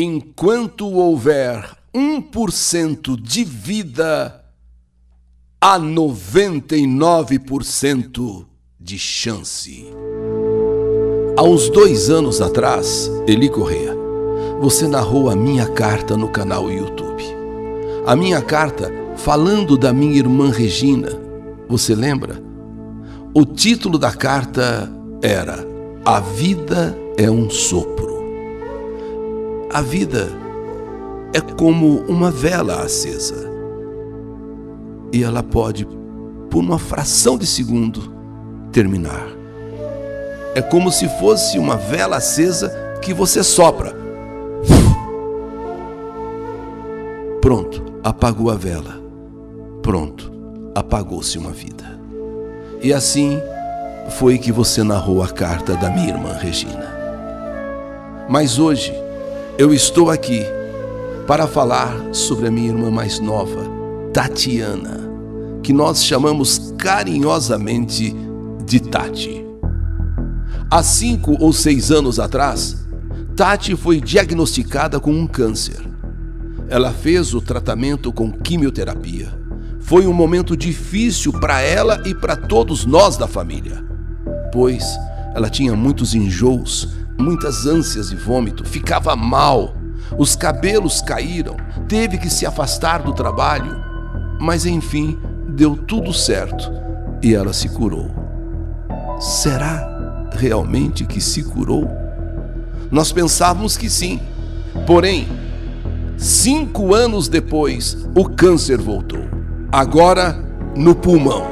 Enquanto houver 1% de vida, há 99% de chance. Há uns dois anos atrás, Eli Correa, você narrou a minha carta no canal YouTube. A minha carta falando da minha irmã Regina. Você lembra? O título da carta era A Vida é um Sopro. A vida é como uma vela acesa. E ela pode, por uma fração de segundo, terminar. É como se fosse uma vela acesa que você sopra. Pronto, apagou a vela. Pronto, apagou-se uma vida. E assim foi que você narrou a carta da minha irmã Regina. Mas hoje eu estou aqui para falar sobre a minha irmã mais nova, Tatiana, que nós chamamos carinhosamente de Tati. Há cinco ou seis anos atrás, Tati foi diagnosticada com um câncer. Ela fez o tratamento com quimioterapia. Foi um momento difícil para ela e para todos nós da família, pois ela tinha muitos enjoos, muitas ânsias e vômito, ficava mal, os cabelos caíram, teve que se afastar do trabalho, mas enfim, deu tudo certo e ela se curou. Será realmente que se curou? Nós pensávamos que sim, porém, cinco anos depois, o câncer voltou agora no pulmão.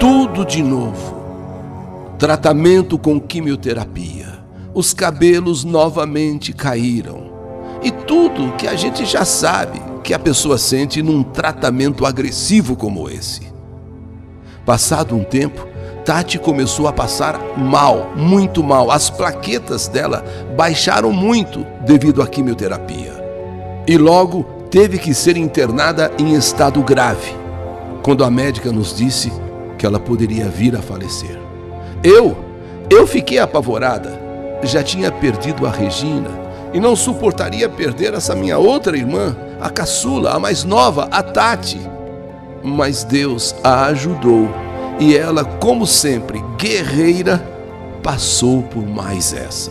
Tudo de novo. Tratamento com quimioterapia. Os cabelos novamente caíram. E tudo que a gente já sabe que a pessoa sente num tratamento agressivo como esse. Passado um tempo, Tati começou a passar mal, muito mal. As plaquetas dela baixaram muito devido à quimioterapia. E logo teve que ser internada em estado grave, quando a médica nos disse que ela poderia vir a falecer. Eu, eu fiquei apavorada. Já tinha perdido a Regina e não suportaria perder essa minha outra irmã, a caçula, a mais nova, a Tati. Mas Deus a ajudou e ela, como sempre, guerreira, passou por mais essa.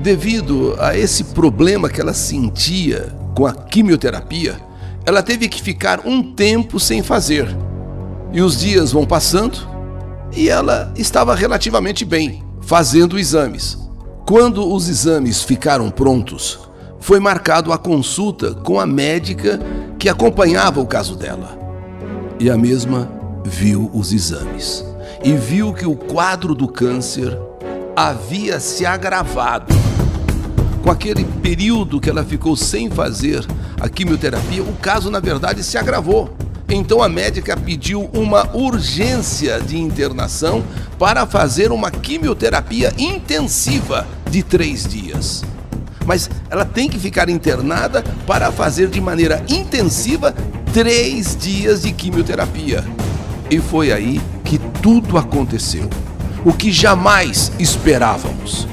Devido a esse problema que ela sentia com a quimioterapia, ela teve que ficar um tempo sem fazer. E os dias vão passando e ela estava relativamente bem, fazendo exames. Quando os exames ficaram prontos, foi marcado a consulta com a médica que acompanhava o caso dela. E a mesma viu os exames e viu que o quadro do câncer havia se agravado com aquele período que ela ficou sem fazer a quimioterapia, o caso na verdade se agravou. Então a médica pediu uma urgência de internação para fazer uma quimioterapia intensiva de três dias. Mas ela tem que ficar internada para fazer de maneira intensiva três dias de quimioterapia. E foi aí que tudo aconteceu. O que jamais esperávamos.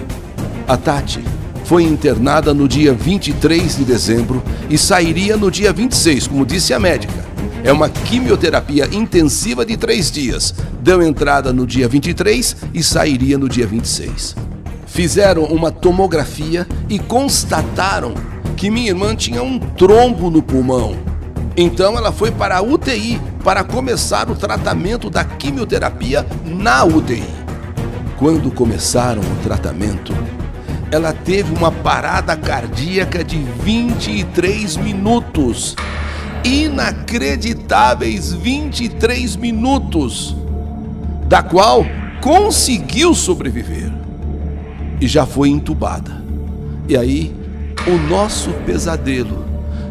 A Tati foi internada no dia 23 de dezembro e sairia no dia 26, como disse a médica. É uma quimioterapia intensiva de três dias. Deu entrada no dia 23 e sairia no dia 26. Fizeram uma tomografia e constataram que minha irmã tinha um trombo no pulmão. Então ela foi para a UTI para começar o tratamento da quimioterapia na UTI. Quando começaram o tratamento, ela teve uma parada cardíaca de 23 minutos. Inacreditáveis 23 minutos, da qual conseguiu sobreviver e já foi entubada. E aí, o nosso pesadelo,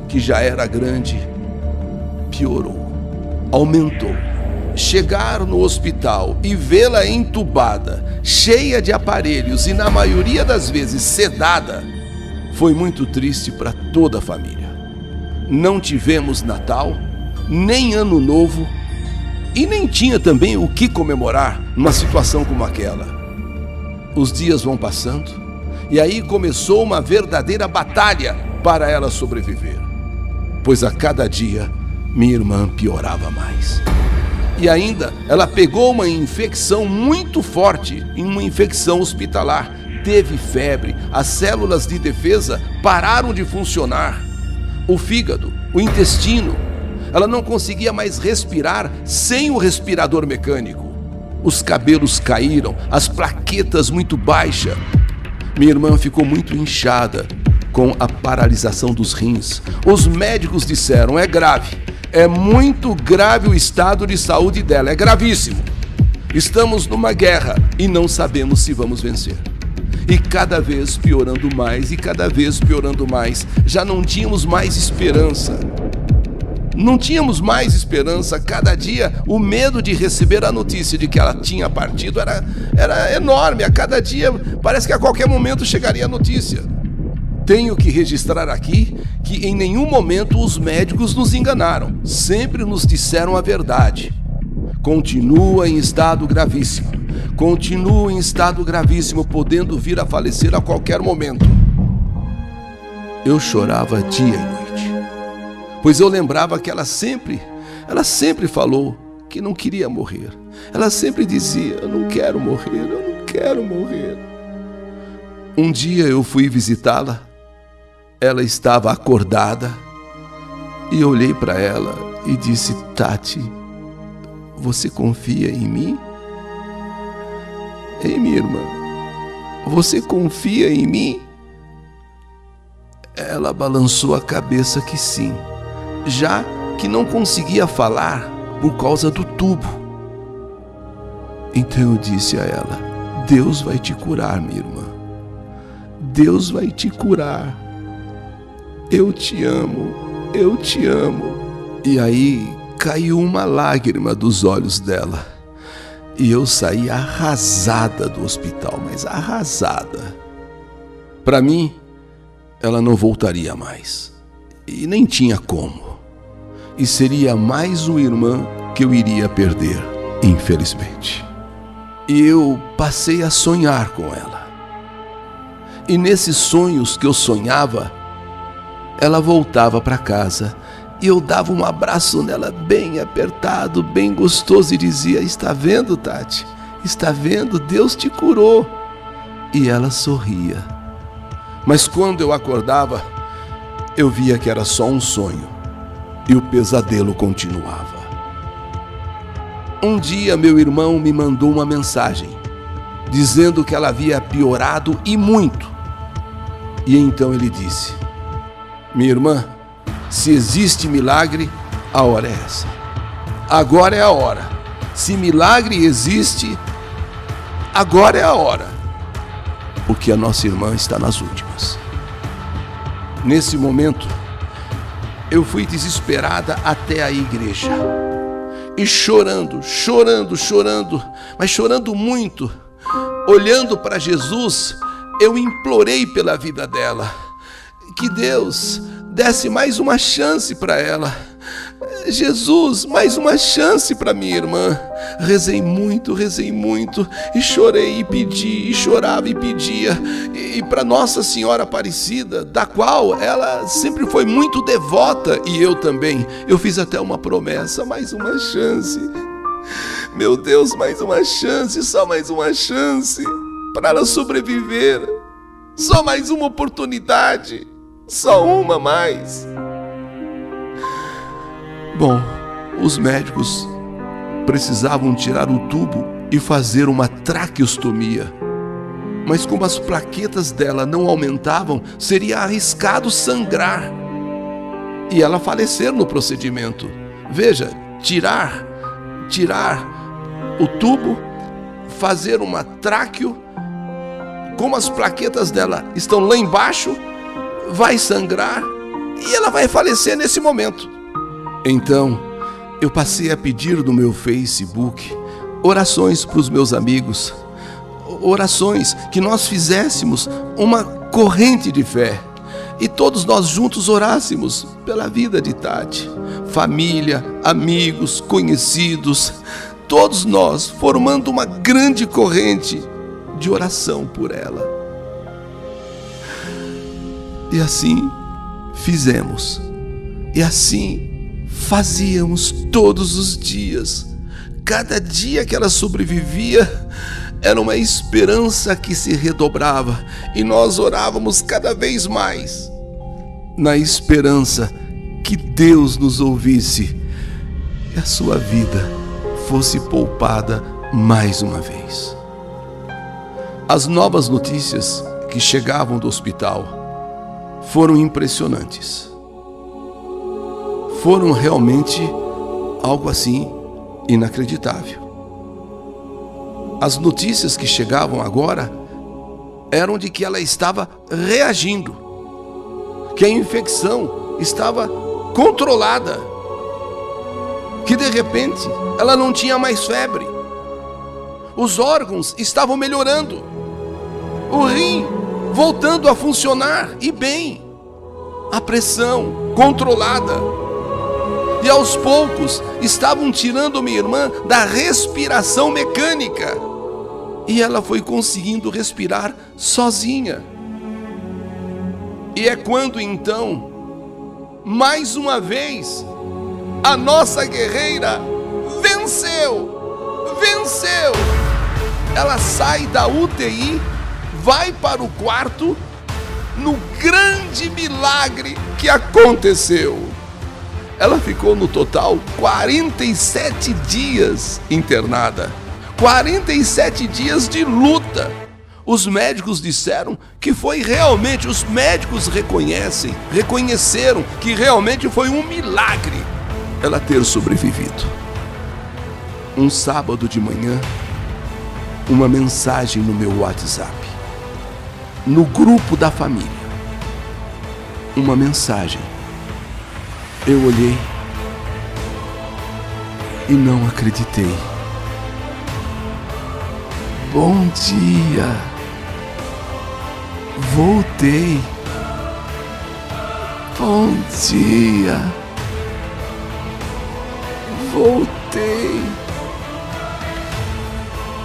que já era grande, piorou, aumentou chegar no hospital e vê-la entubada, cheia de aparelhos e, na maioria das vezes, sedada, foi muito triste para toda a família. Não tivemos Natal, nem Ano Novo e nem tinha também o que comemorar numa situação como aquela. Os dias vão passando E aí começou uma verdadeira batalha para ela sobreviver. Pois a cada dia minha irmã piorava mais. E ainda, ela pegou uma infecção muito forte, uma infecção hospitalar. Teve febre, as células de defesa pararam de funcionar. O fígado, o intestino, ela não conseguia mais respirar sem o respirador mecânico. Os cabelos caíram, as plaquetas muito baixas. Minha irmã ficou muito inchada com a paralisação dos rins. Os médicos disseram: é grave, é muito grave o estado de saúde dela, é gravíssimo. Estamos numa guerra e não sabemos se vamos vencer. E cada vez piorando mais, e cada vez piorando mais. Já não tínhamos mais esperança. Não tínhamos mais esperança. Cada dia o medo de receber a notícia de que ela tinha partido era, era enorme. A cada dia parece que a qualquer momento chegaria a notícia. Tenho que registrar aqui que em nenhum momento os médicos nos enganaram, sempre nos disseram a verdade. Continua em estado gravíssimo, continua em estado gravíssimo, podendo vir a falecer a qualquer momento. Eu chorava dia e noite, pois eu lembrava que ela sempre, ela sempre falou que não queria morrer. Ela sempre dizia: Eu não quero morrer, eu não quero morrer. Um dia eu fui visitá-la ela estava acordada e olhei para ela e disse: Tati, você confia em mim? Ei, minha irmã, você confia em mim? Ela balançou a cabeça que sim, já que não conseguia falar por causa do tubo. Então eu disse a ela: Deus vai te curar, minha irmã. Deus vai te curar. Eu te amo, eu te amo. E aí caiu uma lágrima dos olhos dela. E eu saí arrasada do hospital, mas arrasada. Para mim, ela não voltaria mais. E nem tinha como. E seria mais uma irmã que eu iria perder, infelizmente. E eu passei a sonhar com ela. E nesses sonhos que eu sonhava, ela voltava para casa e eu dava um abraço nela bem apertado, bem gostoso e dizia: Está vendo, Tati? Está vendo? Deus te curou. E ela sorria. Mas quando eu acordava, eu via que era só um sonho e o pesadelo continuava. Um dia, meu irmão me mandou uma mensagem dizendo que ela havia piorado e muito. E então ele disse: minha irmã, se existe milagre, a hora é essa. Agora é a hora. Se milagre existe, agora é a hora. Porque a nossa irmã está nas últimas. Nesse momento, eu fui desesperada até a igreja. E chorando, chorando, chorando, mas chorando muito, olhando para Jesus, eu implorei pela vida dela que Deus desse mais uma chance para ela. Jesus, mais uma chance para minha irmã. Rezei muito, rezei muito, e chorei e pedi, e chorava e pedia. E, para Nossa Senhora Aparecida, da qual ela sempre foi muito devota, e eu também, eu fiz até uma promessa: mais uma chance. Meu Deus, mais uma chance, só mais uma chance para ela sobreviver. Só mais uma oportunidade. Só uma mais. Bom, os médicos precisavam tirar o tubo e fazer uma traqueostomia. Mas como as plaquetas dela não aumentavam, seria arriscado sangrar e ela falecer no procedimento. Veja, tirar, tirar o tubo, fazer uma tráqueo, como as plaquetas dela estão lá embaixo, vai sangrar e ela vai falecer nesse momento. Então, eu passei a pedir no meu Facebook orações para os meus amigos, orações que nós fizéssemos uma corrente de fé e todos nós juntos orássemos pela vida de Tati, família, amigos, conhecidos, todos nós formando uma grande corrente de oração por ela. E assim fizemos. E assim fazíamos todos os dias. Cada dia que ela sobrevivia era uma esperança que se redobrava e nós orávamos cada vez mais, na esperança que Deus nos ouvisse e a sua vida fosse poupada mais uma vez. As novas notícias que chegavam do hospital foram impressionantes. Foram realmente algo assim inacreditável. As notícias que chegavam agora eram de que ela estava reagindo, que a infecção estava controlada, que de repente ela não tinha mais febre, os órgãos estavam melhorando, o rim voltando a funcionar e bem, a pressão controlada. E aos poucos estavam tirando minha irmã da respiração mecânica. E ela foi conseguindo respirar sozinha. E é quando então, mais uma vez, a nossa guerreira venceu! Venceu! Ela sai da UTI, vai para o quarto, no grande milagre que aconteceu. Ela ficou no total 47 dias internada. 47 dias de luta. Os médicos disseram que foi realmente, os médicos reconhecem, reconheceram que realmente foi um milagre ela ter sobrevivido. Um sábado de manhã, uma mensagem no meu WhatsApp, no grupo da família. Uma mensagem eu olhei e não acreditei. Bom dia. Voltei. Bom dia. Voltei.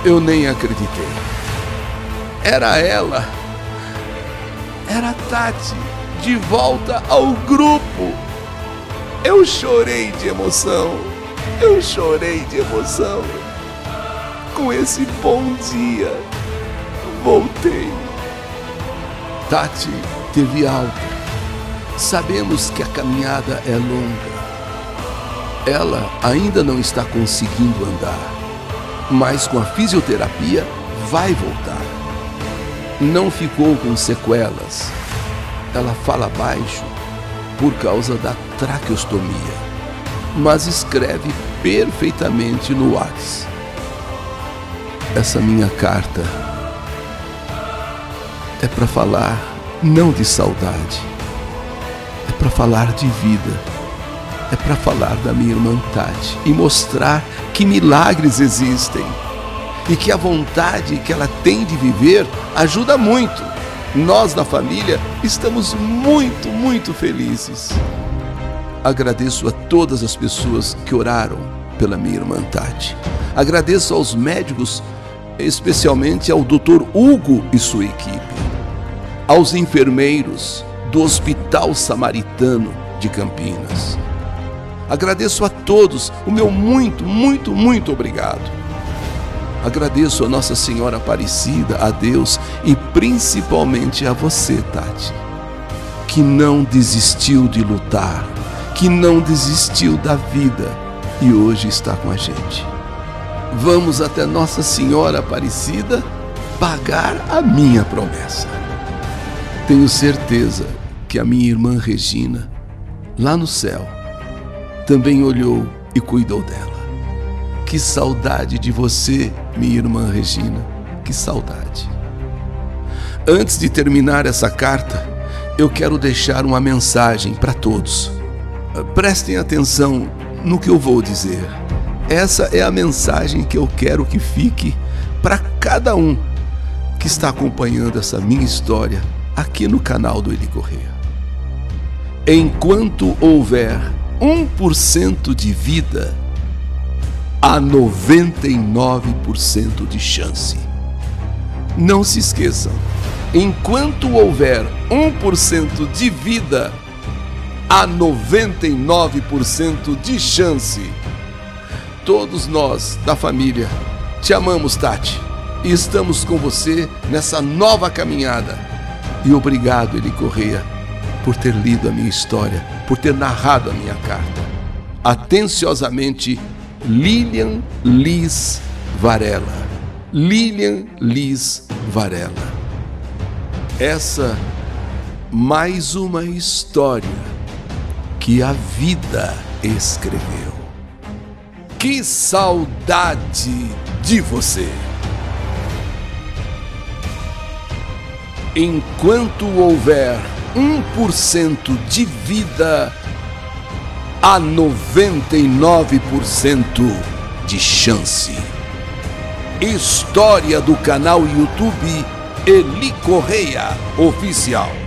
Eu nem acreditei. Era ela. Era a Tati de volta ao grupo. Eu chorei de emoção. Eu chorei de emoção. Com esse bom dia, voltei. Tati teve alta. Sabemos que a caminhada é longa. Ela ainda não está conseguindo andar, mas com a fisioterapia vai voltar. Não ficou com sequelas. Ela fala baixo por causa da traqueostomia, mas escreve perfeitamente no WhatsApp. Essa minha carta é para falar não de saudade, é para falar de vida, é para falar da minha irmã Tati e mostrar que milagres existem e que a vontade que ela tem de viver ajuda muito. Nós da família estamos muito, muito felizes. Agradeço a todas as pessoas que oraram pela minha irmã Tati. Agradeço aos médicos, especialmente ao Dr. Hugo e sua equipe, aos enfermeiros do Hospital Samaritano de Campinas. Agradeço a todos o meu muito, muito, muito obrigado. Agradeço a Nossa Senhora Aparecida, a Deus e principalmente a você, Tati, que não desistiu de lutar que não desistiu da vida e hoje está com a gente. Vamos até Nossa Senhora Aparecida pagar a minha promessa. Tenho certeza que a minha irmã Regina, lá no céu, também olhou e cuidou dela. Que saudade de você, minha irmã Regina, que saudade. Antes de terminar essa carta, eu quero deixar uma mensagem para todos Prestem atenção no que eu vou dizer. Essa é a mensagem que eu quero que fique para cada um que está acompanhando essa minha história aqui no canal do Eli Correia. Enquanto houver 1% de vida, há 99% de chance. Não se esqueçam, enquanto houver 1% de vida, há 99% de chance. Todos nós da família te amamos, Tati, e estamos com você nessa nova caminhada. E obrigado, Eli Correia, por ter lido a minha história, por ter narrado a minha carta. Atenciosamente, Lilian Liz Varela. Lilian Liz Varela. Essa mais uma história que a vida escreveu. Que saudade de você! Enquanto houver 1% de vida, há 99% de chance. História do canal YouTube Eli Correia Oficial.